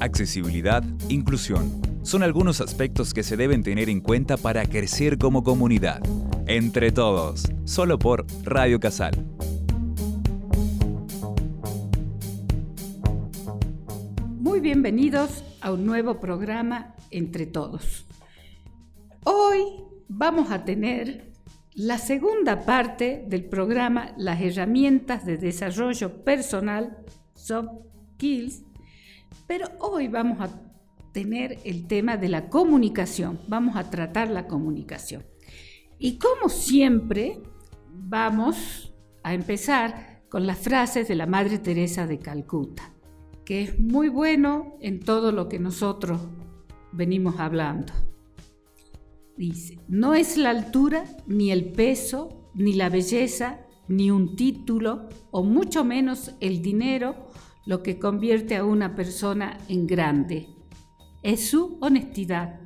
accesibilidad, inclusión. Son algunos aspectos que se deben tener en cuenta para crecer como comunidad. Entre todos, solo por Radio Casal. Muy bienvenidos a un nuevo programa Entre Todos. Hoy vamos a tener la segunda parte del programa Las herramientas de desarrollo personal Soft Skills, pero hoy vamos a tener el tema de la comunicación, vamos a tratar la comunicación. Y como siempre, vamos a empezar con las frases de la Madre Teresa de Calcuta, que es muy bueno en todo lo que nosotros venimos hablando. Dice, no es la altura, ni el peso, ni la belleza, ni un título, o mucho menos el dinero, lo que convierte a una persona en grande. Es su honestidad,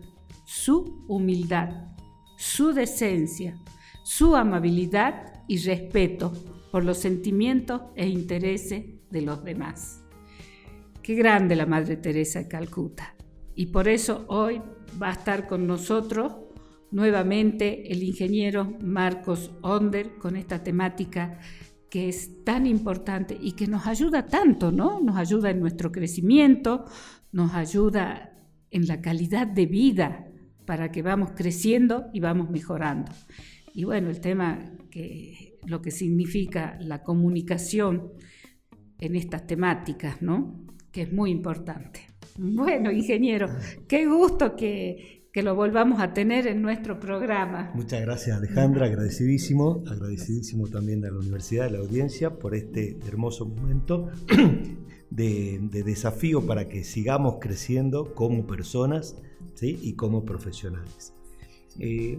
su humildad, su decencia, su amabilidad y respeto por los sentimientos e intereses de los demás. Qué grande la Madre Teresa de Calcuta. Y por eso hoy va a estar con nosotros nuevamente el ingeniero Marcos Onder con esta temática que es tan importante y que nos ayuda tanto, ¿no? Nos ayuda en nuestro crecimiento, nos ayuda en la calidad de vida para que vamos creciendo y vamos mejorando. Y bueno, el tema que lo que significa la comunicación en estas temáticas, ¿no? Que es muy importante. Bueno, ingeniero, qué gusto que, que lo volvamos a tener en nuestro programa. Muchas gracias Alejandra, agradecidísimo, agradecidísimo también a la universidad, a la audiencia por este hermoso momento de, desafío para que sigamos creciendo como personas y como profesionales. Eh,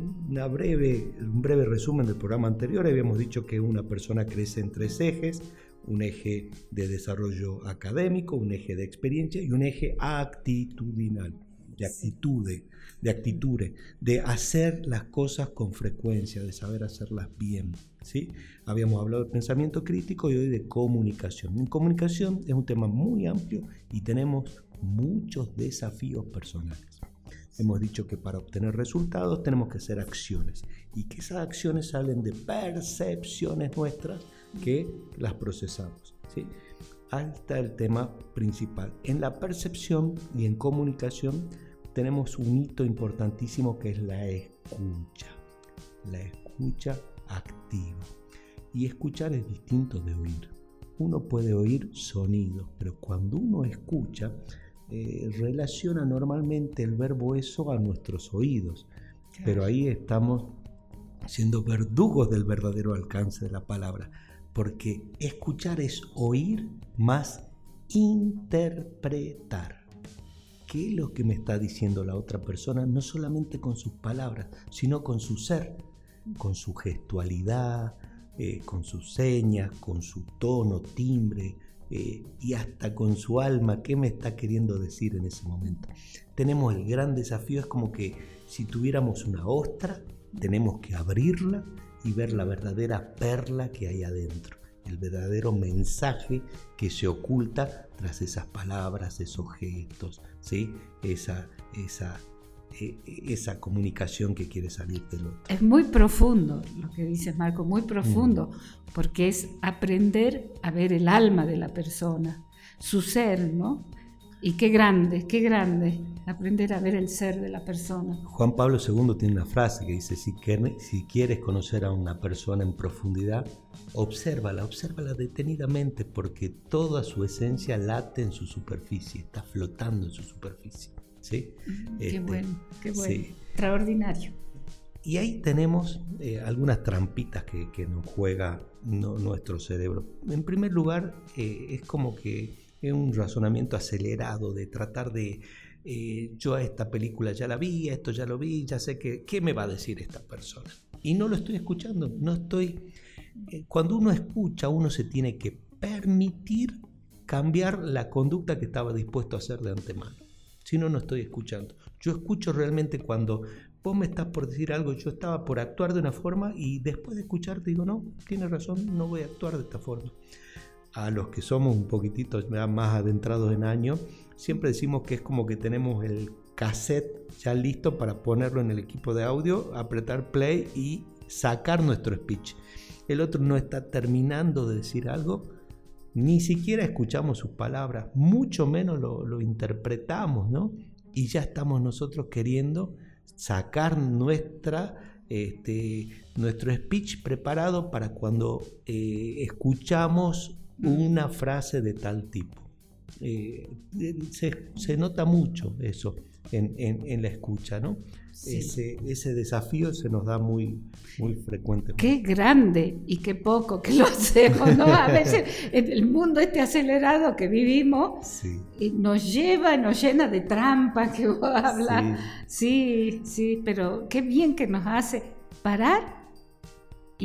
breve, un breve resumen del programa anterior, habíamos dicho que una persona crece en tres ejes, un eje de desarrollo académico, un eje de experiencia y un eje actitudinal, de actitudes de actitudes, de hacer las cosas con frecuencia, de saber hacerlas bien. ¿sí? Habíamos hablado de pensamiento crítico y hoy de comunicación. En comunicación es un tema muy amplio y tenemos muchos desafíos personales. Hemos dicho que para obtener resultados tenemos que hacer acciones y que esas acciones salen de percepciones nuestras que las procesamos. ¿sí? Ahí está el tema principal. En la percepción y en comunicación tenemos un hito importantísimo que es la escucha. La escucha activa. Y escuchar es distinto de oír. Uno puede oír sonidos, pero cuando uno escucha, eh, relaciona normalmente el verbo eso a nuestros oídos. Pero ahí estamos siendo verdugos del verdadero alcance de la palabra, porque escuchar es oír más interpretar. Qué es lo que me está diciendo la otra persona, no solamente con sus palabras, sino con su ser, con su gestualidad, eh, con sus señas, con su tono, timbre eh, y hasta con su alma, qué me está queriendo decir en ese momento. Tenemos el gran desafío, es como que si tuviéramos una ostra, tenemos que abrirla y ver la verdadera perla que hay adentro el verdadero mensaje que se oculta tras esas palabras, esos gestos, ¿sí? esa, esa, e, esa comunicación que quiere salir del otro. Es muy profundo lo que dices, Marco, muy profundo, mm. porque es aprender a ver el alma de la persona, su ser, ¿no? Y qué grande, qué grande aprender a ver el ser de la persona. Juan Pablo II tiene una frase que dice, si, si quieres conocer a una persona en profundidad, obsérvala, obsérvala detenidamente porque toda su esencia late en su superficie, está flotando en su superficie. ¿sí? Qué este, bueno, qué bueno. Extraordinario. Y ahí tenemos eh, algunas trampitas que, nos juega nuestro cerebro. En primer lugar, eh, es como que es un razonamiento acelerado de tratar de, eh, yo a esta película ya la vi, esto ya lo vi, ya sé que, ¿qué me va a decir esta persona? Y no lo estoy escuchando, no estoy... Eh, cuando uno escucha, uno se tiene que permitir cambiar la conducta que estaba dispuesto a hacer de antemano. Si no, no estoy escuchando. Yo escucho realmente cuando vos me estás por decir algo, yo estaba por actuar de una forma y después de escucharte digo, no, tienes razón, no voy a actuar de esta forma. A los que somos un poquitito más adentrados en años, siempre decimos que es como que tenemos el cassette ya listo para ponerlo en el equipo de audio, apretar play y sacar nuestro speech. El otro no está terminando de decir algo, ni siquiera escuchamos sus palabras, mucho menos lo, interpretamos, ¿no? Y ya estamos nosotros queriendo sacar nuestra, este, nuestro speech preparado para cuando eh, escuchamos una frase de tal tipo. Eh, se, nota mucho eso en, la escucha, ¿no? Ese, ese, desafío se nos da muy, muy frecuente. Qué grande y qué poco que lo hacemos, ¿no? A veces en el mundo este acelerado que vivimos nos lleva, nos llena de trampas que vos hablas. sí, sí, pero qué bien que nos hace parar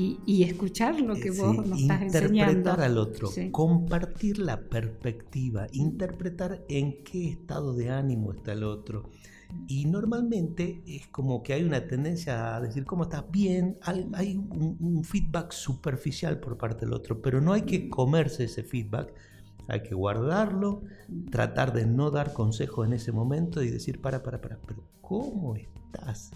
y, escuchar lo que vos nos estás enseñando. Interpretar al otro, compartir la perspectiva, interpretar en qué estado de ánimo está el otro. Y normalmente es como que hay una tendencia a decir cómo estás bien, hay, un, feedback superficial por parte del otro, pero no hay que comerse ese feedback, hay que guardarlo, tratar de no dar consejos en ese momento y decir, para, para, para, pero ¿cómo estás?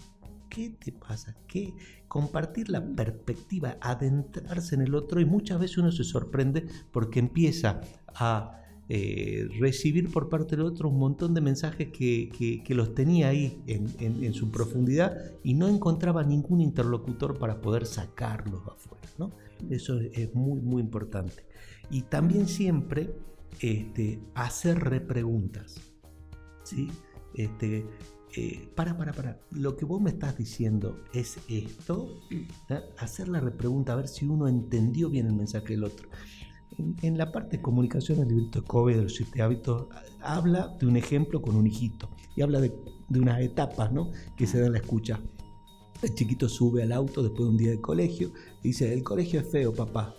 ¿Qué te pasa? ¿Qué? Compartir la perspectiva, adentrarse en el otro y muchas veces uno se sorprende porque empieza a eh, recibir por parte del otro un montón de mensajes que, los tenía ahí en, su profundidad y no encontraba ningún interlocutor para poder sacarlos afuera. ¿no? Eso es muy, muy importante. Y también siempre este, hacer repreguntas. ¿sí? Este, eh, para, para, para, lo que vos me estás diciendo es esto, hacer la repregunta, a ver si uno entendió bien el mensaje del otro. En, la parte de comunicación, el librito de Kobe de los siete hábitos habla de un ejemplo con un hijito y habla de, unas etapas ¿no? que se da en la escucha. El chiquito sube al auto después de un día de colegio y dice, el colegio es feo, papá.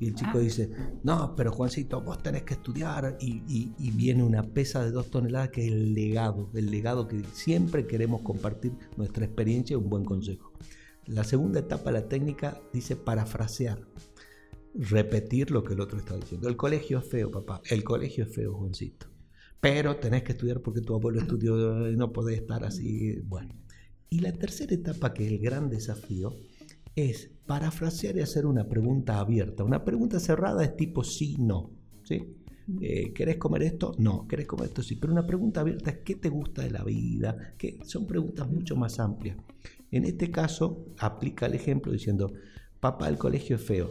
Y el chico ah. dice, no, pero Juancito, vos tenés que estudiar y, viene una pesa de dos toneladas que es el legado, el legado que siempre queremos compartir nuestra experiencia y un buen consejo. La segunda etapa de la técnica dice parafrasear, repetir lo que el otro está diciendo. El colegio es feo, papá, el colegio es feo, Juancito. Pero tenés que estudiar porque tu abuelo estudió y no podés estar así. Bueno. Y la tercera etapa, que es el gran desafío, es parafrasear y hacer una pregunta abierta. Una pregunta cerrada es tipo sí, no. ¿sí? Eh, ¿Querés comer esto? No. ¿Querés comer esto? Sí. Pero una pregunta abierta es ¿qué te gusta de la vida? Que son preguntas mucho más amplias. En este caso, aplica el ejemplo diciendo, papá, el colegio es feo.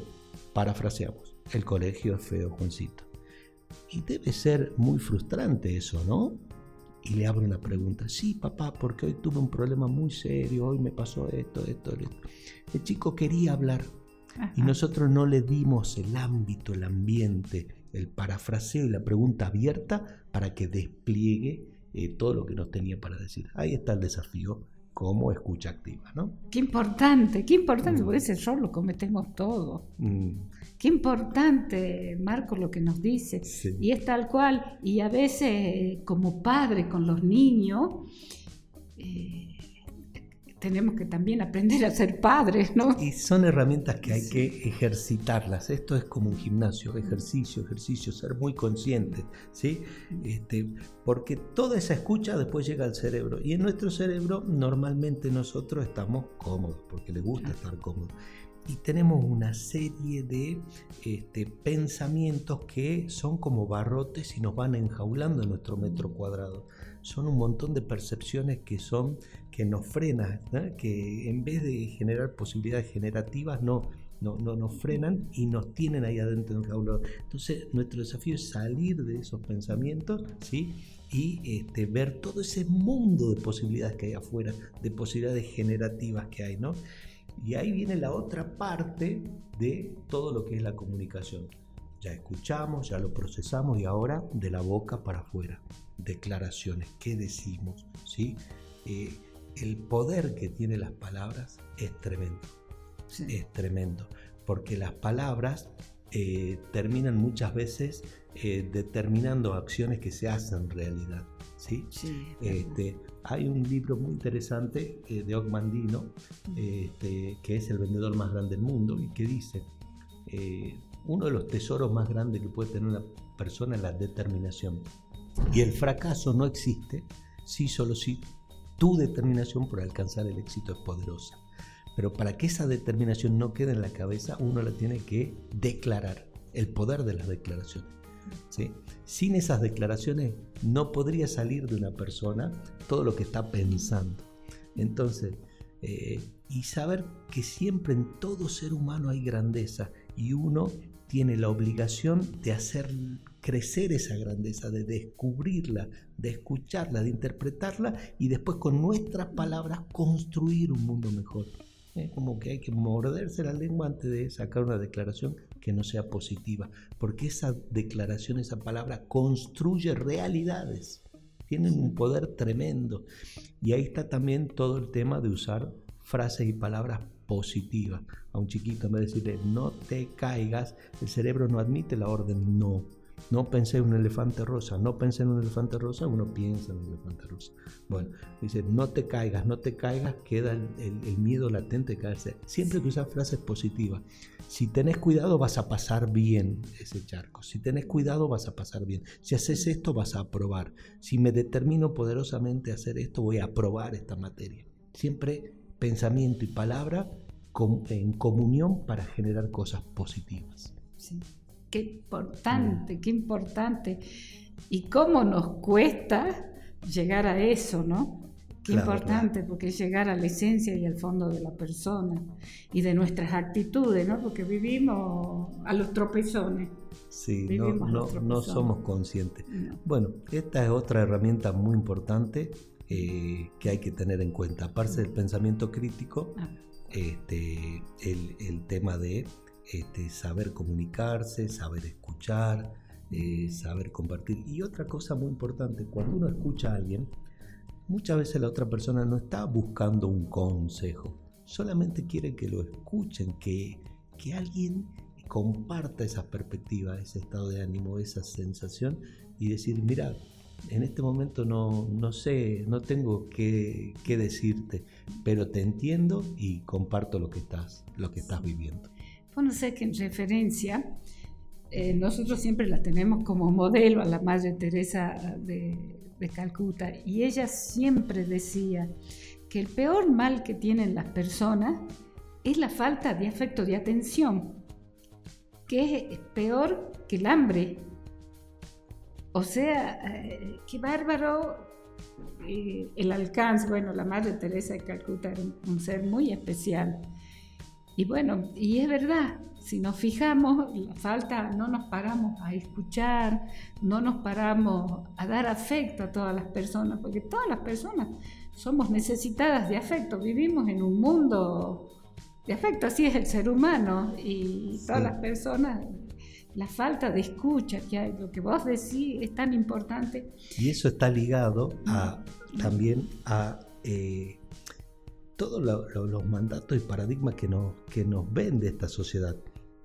Parafraseamos, el colegio es feo, Juancito. Y debe ser muy frustrante eso, ¿no? Y le abro una pregunta. Sí, papá, porque hoy tuve un problema muy serio, hoy me pasó esto, esto, esto. El chico quería hablar y nosotros no le dimos el ámbito, el ambiente, el parafraseo y la pregunta abierta para que despliegue eh, todo lo que nos tenía para decir. Ahí está el desafío como escucha activa, ¿no? Qué importante, qué importante, mm. porque ese error lo cometemos todos. Mm. Qué importante, Marco, lo que nos dice. Y es tal cual, y a veces como padre con los niños, eh, tenemos que también aprender a ser padres, ¿no? Y son herramientas que hay que ejercitarlas. Esto es como un gimnasio, ejercicio, ejercicio, ser muy consciente, ¿sí? Este, porque toda esa escucha después llega al cerebro. Y en nuestro cerebro normalmente nosotros estamos cómodos, porque le gusta estar cómodos. Y tenemos una serie de este, pensamientos que son como barrotes y nos van enjaulando en nuestro metro cuadrado son un montón de percepciones que son que nos frenan, que en vez de generar posibilidades generativas no, no, no, nos frenan y nos tienen ahí adentro del jaula. Entonces nuestro desafío es salir de esos pensamientos ¿sí? y este, ver todo ese mundo de posibilidades que hay afuera, de posibilidades generativas que hay. ¿no? Y ahí viene la otra parte de todo lo que es la comunicación. Ya escuchamos, ya lo procesamos y ahora de la boca para afuera. Declaraciones, ¿qué decimos? ¿Sí? Eh, el poder que tienen las palabras es tremendo. Es tremendo. Porque las palabras eh, terminan muchas veces eh, determinando acciones que se hacen realidad. ¿Sí? este, hay un libro muy interesante de Ogmandino, este, que es el vendedor más grande del mundo, y que dice, uno de los tesoros más grandes que puede tener una persona es la determinación. Y el fracaso no existe si solo si tu determinación por alcanzar el éxito es poderosa. Pero para que esa determinación no quede en la cabeza, uno la tiene que declarar, el poder de las declaraciones. Sin esas declaraciones no podría salir de una persona todo lo que está pensando. Entonces, eh, y saber que siempre en todo ser humano hay grandeza y uno tiene la obligación de hacer crecer esa grandeza, de descubrirla, de escucharla, de interpretarla y después con nuestras palabras construir un mundo mejor. Como que hay que morderse la lengua antes de sacar una declaración que no sea positiva, porque esa declaración, esa palabra construye realidades, tienen un poder tremendo. Y ahí está también todo el tema de usar frases y palabras positivas. A un chiquito, en vez de decirle no te caigas, el cerebro no admite la orden no. No pensé en un elefante rosa, no pensé en un elefante rosa, uno piensa en un elefante rosa. Bueno, dice, no te caigas, no te caigas, queda el, miedo latente de caerse. Siempre que usas frases positivas. Si tenés cuidado vas a pasar bien ese charco. Si tenés cuidado vas a pasar bien. Si haces esto vas a aprobar. Si me determino poderosamente a hacer esto voy a aprobar esta materia. Siempre pensamiento y palabra en comunión para generar cosas positivas. Sí. Qué importante, qué importante. Y cómo nos cuesta llegar a eso, ¿no? Qué importante, porque es llegar a la esencia y al fondo de la persona y de nuestras actitudes, ¿no? Porque vivimos a los tropezones. Sí, no, somos conscientes. Bueno, esta es otra herramienta muy importante eh, que hay que tener en cuenta. Aparte del pensamiento crítico, ah. este, el, tema de este, saber comunicarse, saber escuchar, eh, saber compartir. Y otra cosa muy importante, cuando uno escucha a alguien, muchas veces la otra persona no está buscando un consejo, solamente quiere que lo escuchen, que, que alguien comparta esa perspectiva, ese estado de ánimo, esa sensación y decir, mira, en este momento no, no sé, no tengo qué, decirte, pero te entiendo y comparto lo que estás, lo que estás viviendo. Bueno, sé que en referencia, eh, nosotros siempre la tenemos como modelo a la Madre Teresa de, Calcuta y ella siempre decía que el peor mal que tienen las personas es la falta de afecto, de atención, que es peor que el hambre, o sea, eh, qué bárbaro eh, el alcance. Bueno, la Madre Teresa de Calcuta era un, ser muy especial. Y bueno, y es verdad, si nos fijamos, la falta, no nos paramos a escuchar, no nos paramos a dar afecto a todas las personas, porque todas las personas somos necesitadas de afecto, vivimos en un mundo de afecto, así es el ser humano, y todas las personas la falta de escucha que hay, lo que vos decís es tan importante. Y eso está ligado a, también a eh, todos los mandatos y paradigmas que nos, que nos ven de esta sociedad,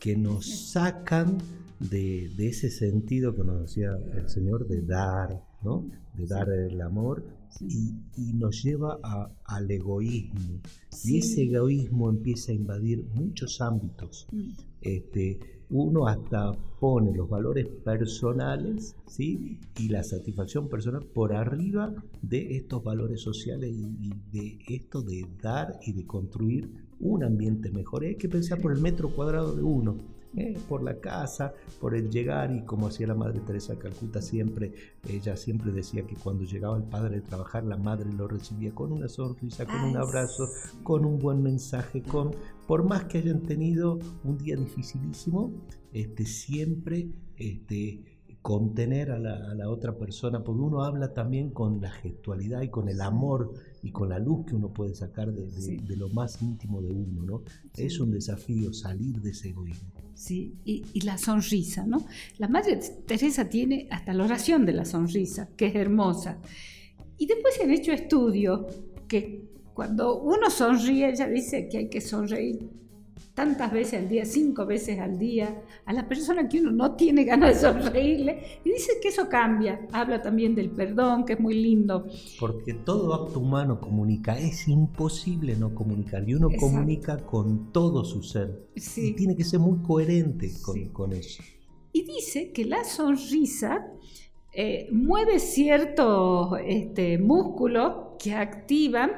que nos sacan de, ese sentido que nos decía el Señor de dar, ¿no? de dar el amor y, nos lleva al egoísmo. Y ese egoísmo empieza a invadir muchos ámbitos. Mm. Este, uno hasta pone los valores personales ¿sí? y la satisfacción personal por arriba de estos valores sociales y, de esto de dar y de construir un ambiente mejor. Hay que pensar por el metro cuadrado de uno. ¿Eh? por la casa, por el llegar y como hacía la Madre Teresa de Calcuta siempre, ella siempre decía que cuando llegaba el padre de trabajar, la madre lo recibía con una sonrisa, con un abrazo, con un buen mensaje, con por más que hayan tenido un día dificilísimo, este, siempre este, contener a la, otra persona, porque uno habla también con la gestualidad y con el amor y con la luz que uno puede sacar de, lo más íntimo de uno, ¿no? Es un desafío salir de ese egoísmo. Sí, y, y, la sonrisa, ¿no? La Madre Teresa tiene hasta la oración de la sonrisa, que es hermosa. Y después se han hecho estudios que cuando uno sonríe, ella dice que hay que sonreír tantas veces al día, cinco veces al día, a la persona que uno no tiene ganas de sonreírle, y dice que eso cambia. Habla también del perdón, que es muy lindo. Porque todo acto humano comunica, es imposible no comunicar, y uno comunica con todo su ser. Y tiene que ser muy coherente con, eso. Y dice que la sonrisa eh, mueve ciertos este, músculos que activan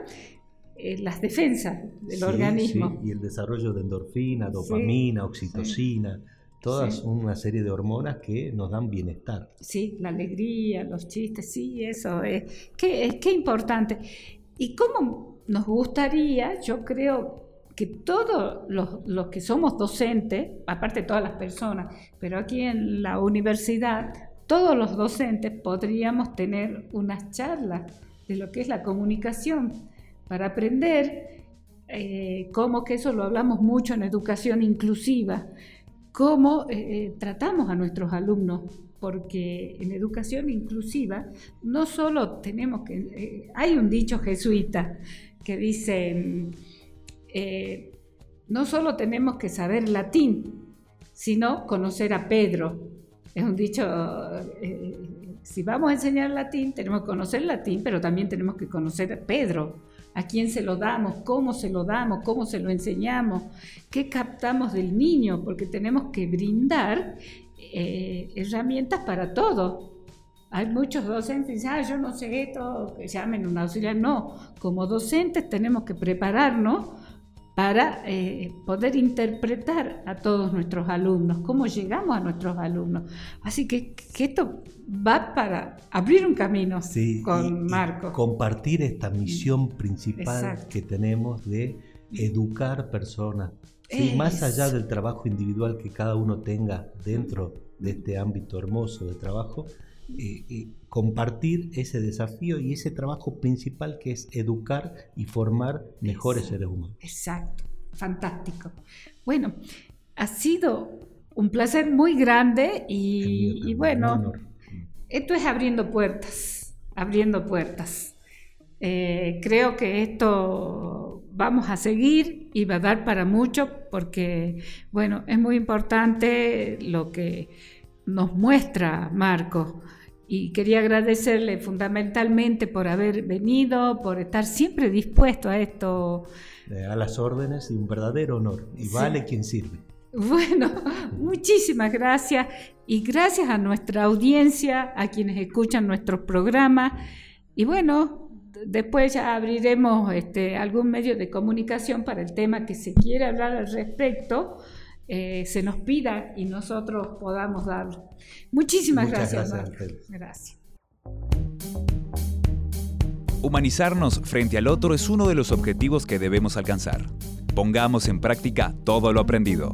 eh, las defensas del organismo. y el desarrollo de endorfina, dopamina, oxitocina, todas una serie de hormonas que nos dan bienestar. Sí, la alegría, los chistes, sí, eso es. Qué, qué importante. Y cómo nos gustaría, yo creo que todos los, los, que somos docentes, aparte todas las personas, pero aquí en la universidad, todos los docentes podríamos tener unas charlas de lo que es la comunicación para aprender eh, cómo, que eso lo hablamos mucho en educación inclusiva, cómo eh, eh, tratamos a nuestros alumnos, porque en educación inclusiva no solo tenemos que, hay un dicho jesuita que dice, no solo tenemos que saber latín, sino conocer a Pedro. Es un dicho si vamos a enseñar latín, tenemos que conocer latín, pero también tenemos que conocer a Pedro, a quién se lo damos, cómo se lo damos, cómo se lo enseñamos, qué captamos del niño, porque tenemos que brindar eh, herramientas para todo. Hay muchos docentes que dicen, ah, yo no sé esto, que llamen un auxiliar. No, como docentes tenemos que prepararnos para eh, poder interpretar a todos nuestros alumnos, cómo llegamos a nuestros alumnos. Así que, esto va para abrir un camino con Marco. compartir esta misión principal que tenemos de educar personas. más allá del trabajo individual que cada uno tenga dentro de este ámbito hermoso de trabajo, eh, eh, compartir ese desafío y ese trabajo principal que es educar y formar mejores seres humanos. Exacto, fantástico. Bueno, ha sido un placer muy grande y, bueno, esto es abriendo puertas, abriendo puertas. Eh, creo que esto vamos a seguir y va a dar para mucho porque, bueno, es muy importante lo que nos muestra Marco y quería agradecerle fundamentalmente por haber venido, por estar siempre dispuesto a esto. Eh, a las órdenes y un verdadero honor. Y vale quien sirve. Bueno, muchísimas gracias y gracias a nuestra audiencia, a quienes escuchan nuestros programas. Y bueno, después ya abriremos este, algún medio de comunicación para el tema que se quiera hablar al respecto. Eh, se nos pida y nosotros podamos darlo. Muchísimas gracias. Gracias, Humanizarnos frente al otro es uno de los objetivos que debemos alcanzar. Pongamos en práctica todo lo aprendido.